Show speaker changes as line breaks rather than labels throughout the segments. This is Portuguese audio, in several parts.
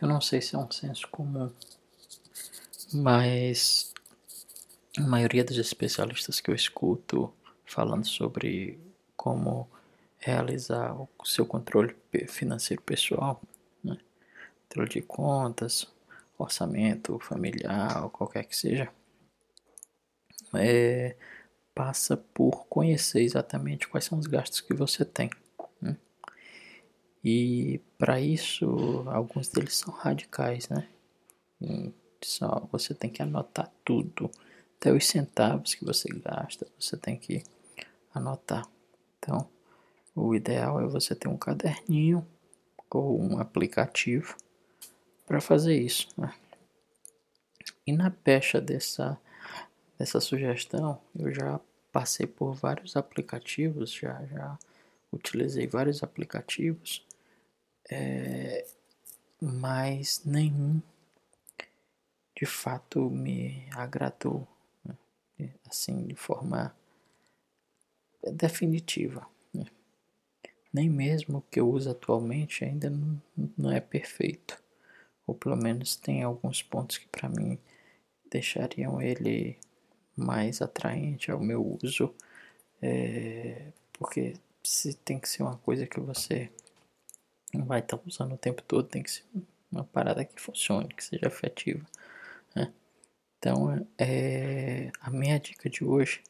Eu não sei se é um senso comum, mas a maioria dos especialistas que eu escuto falando sobre como realizar o seu controle financeiro pessoal, né? controle de contas, orçamento familiar, qualquer que seja, é, passa por conhecer exatamente quais são os gastos que você tem. E para isso, alguns deles são radicais, né? E só você tem que anotar tudo, até os centavos que você gasta, você tem que anotar. Então, o ideal é você ter um caderninho ou um aplicativo para fazer isso. Né? E na pecha dessa, dessa sugestão, eu já passei por vários aplicativos, já, já utilizei vários aplicativos, é, mas nenhum de fato me agradou, né? assim, de forma definitiva nem mesmo o que eu uso atualmente ainda não, não é perfeito. Ou pelo menos tem alguns pontos que para mim deixariam ele mais atraente ao meu uso. É, porque se tem que ser uma coisa que você não vai estar tá usando o tempo todo, tem que ser uma parada que funcione, que seja efetiva. Né? Então, é, a minha dica de hoje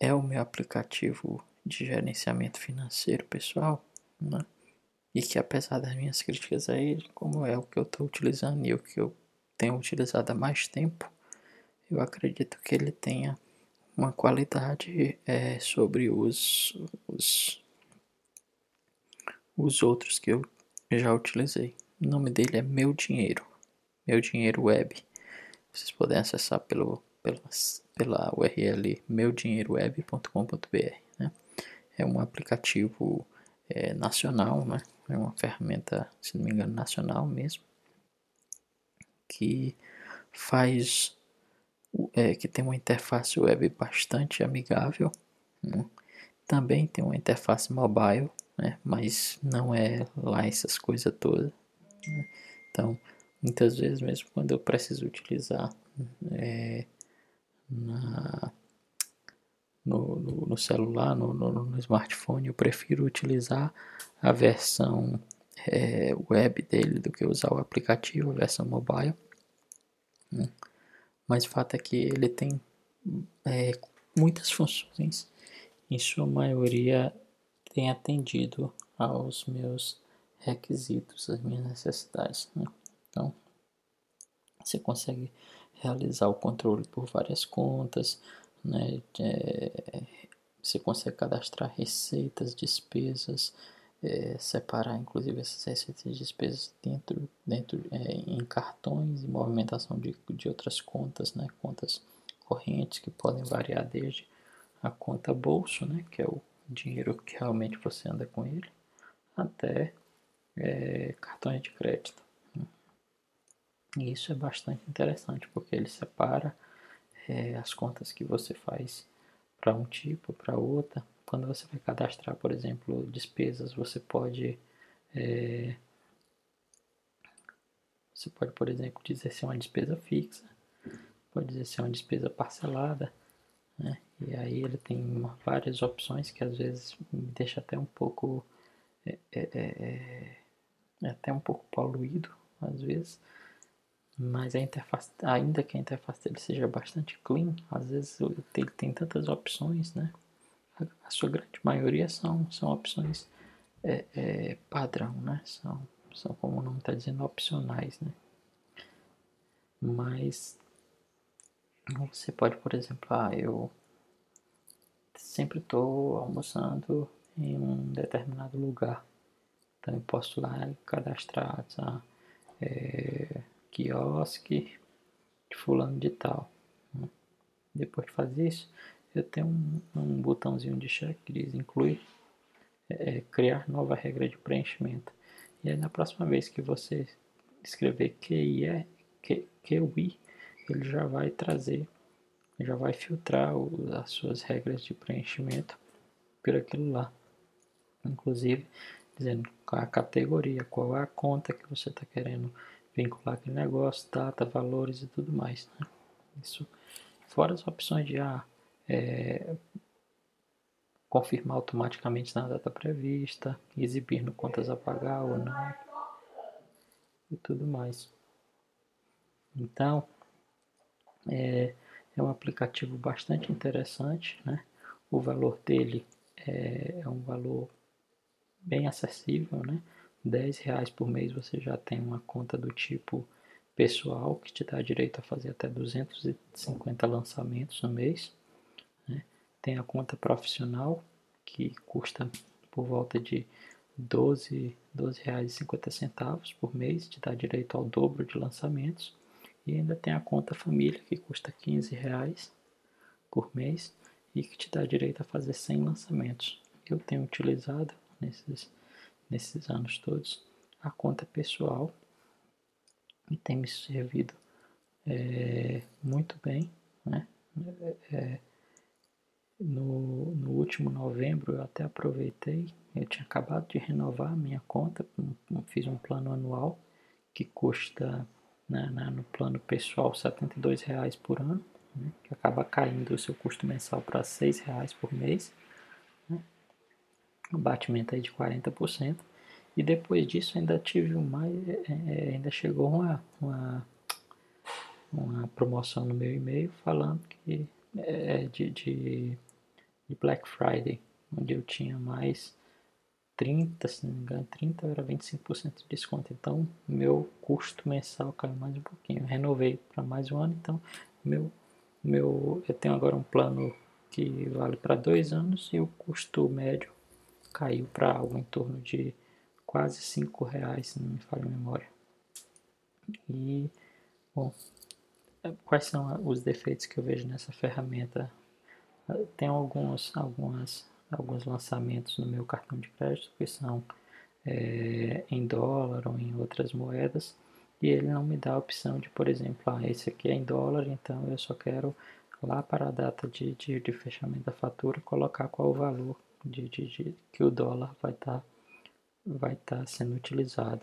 é o meu aplicativo de gerenciamento financeiro pessoal, né? E que apesar das minhas críticas a ele, como é o que eu estou utilizando e o que eu tenho utilizado há mais tempo, eu acredito que ele tenha uma qualidade é, sobre os, os, os outros que eu já utilizei. O nome dele é Meu Dinheiro, Meu Dinheiro Web. Vocês podem acessar pelo, pela, pela URL meudinheiroweb.com.br é um aplicativo é, nacional, né? É uma ferramenta, se não me engano, nacional mesmo, que faz, é, que tem uma interface web bastante amigável. Né? Também tem uma interface mobile, né? Mas não é lá essas coisas todas. Né? Então, muitas vezes mesmo quando eu preciso utilizar é, na no, no, no celular, no, no, smartphone, eu prefiro utilizar a versão é, web dele do que usar o aplicativo, a versão mobile. Né? Mas o fato é que ele tem é, muitas funções, em sua maioria tem atendido aos meus requisitos, às minhas necessidades. Né? Então, você consegue realizar o controle por várias contas, né? É, você consegue cadastrar receitas, despesas, é, separar inclusive essas receitas e despesas dentro, dentro é, em cartões e movimentação de, de outras contas, né? contas correntes que podem variar desde a conta bolso, né? que é o dinheiro que realmente você anda com ele, até é, cartões de crédito. E isso é bastante interessante porque ele separa é, as contas que você faz para um tipo, para outra. Quando você vai cadastrar, por exemplo, despesas, você pode é, você pode, por exemplo, dizer se é uma despesa fixa, pode dizer se é uma despesa parcelada, né? E aí ele tem várias opções que às vezes me deixa até um pouco é, é, é, é até um pouco poluído às vezes mas a interface, ainda que a interface dele seja bastante clean, às vezes ele tem tantas opções, né? A, sua grande maioria são, são opções é, é, padrão, né? São, são, como não está dizendo, opcionais, né? Mas você pode, por exemplo, ah, eu sempre estou almoçando em um determinado lugar. Então eu posso lá cadastrar, tá? É, quiosque de fulano de tal. Depois de fazer isso, eu tenho um, um botãozinho de check que diz incluir é, criar nova regra de preenchimento. E aí na próxima vez que você escrever QI, QI ele já vai trazer, já vai filtrar o, as suas regras de preenchimento por aquilo lá. Inclusive dizendo a categoria, qual é a conta que você está querendo vincular aquele negócio, data, valores e tudo mais. Né? Isso fora as opções de ah, é, confirmar automaticamente na data prevista, exibir no contas a pagar ou não e tudo mais. Então, é, é um aplicativo bastante interessante, né? O valor dele é, é um valor bem acessível, né? 10 reais por mês você já tem uma conta do tipo pessoal que te dá direito a fazer até 250 lançamentos no mês. Né? Tem a conta profissional que custa por volta de 12, 12 reais e 50 centavos por mês, te dá direito ao dobro de lançamentos. E ainda tem a conta família que custa 15 reais por mês e que te dá direito a fazer 100 lançamentos. Eu tenho utilizado nesses, nesses anos todos a conta pessoal e tem me servido é, muito bem. Né? É, no, no último novembro eu até aproveitei, eu tinha acabado de renovar a minha conta, fiz um plano anual que custa né, no plano pessoal R$ reais por ano, né, que acaba caindo o seu custo mensal para R$ reais por mês, né, um batimento aí de 40%. E depois disso ainda tive mais, é, é, ainda chegou uma, uma, uma promoção no meu e-mail falando que é de, de, de Black Friday, onde eu tinha mais 30, se não me engano, 30 era 25% de desconto. Então, meu custo mensal caiu mais um pouquinho. Eu renovei para mais um ano, então meu meu eu tenho agora um plano que vale para dois anos e o custo médio caiu para algo em torno de quase 5 reais, se não me falha a memória. E, bom, quais são os defeitos que eu vejo nessa ferramenta? Tem alguns, algumas, alguns lançamentos no meu cartão de crédito que são é, em dólar ou em outras moedas e ele não me dá a opção de, por exemplo, ah, esse aqui é em dólar, então eu só quero lá para a data de, de, de fechamento da fatura colocar qual o valor de, de, de que o dólar vai estar tá vai tá sendo utilizado.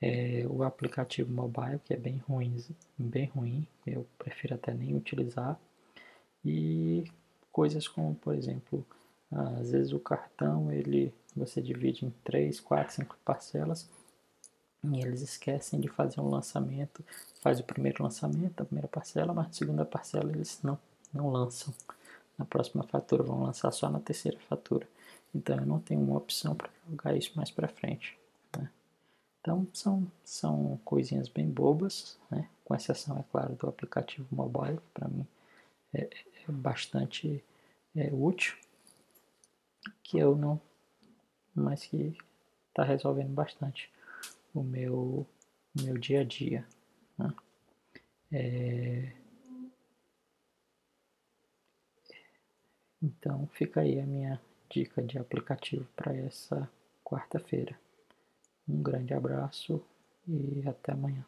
É, o aplicativo mobile, que é bem ruim, bem ruim, eu prefiro até nem utilizar. E coisas como, por exemplo, às vezes o cartão ele você divide em 3, 4, 5 parcelas e eles esquecem de fazer um lançamento, faz o primeiro lançamento, a primeira parcela, mas na segunda parcela eles não, não lançam. Na próxima fatura vão lançar só na terceira fatura. Então eu não tenho uma opção para jogar isso mais para frente. Né? Então são, são coisinhas bem bobas, né? com exceção, é claro, do aplicativo mobile, para mim é, é bastante é, útil, que eu não, mas que está resolvendo bastante o meu, meu dia a dia. Né? É... Então fica aí a minha dica de aplicativo para essa quarta-feira. Um grande abraço e até amanhã.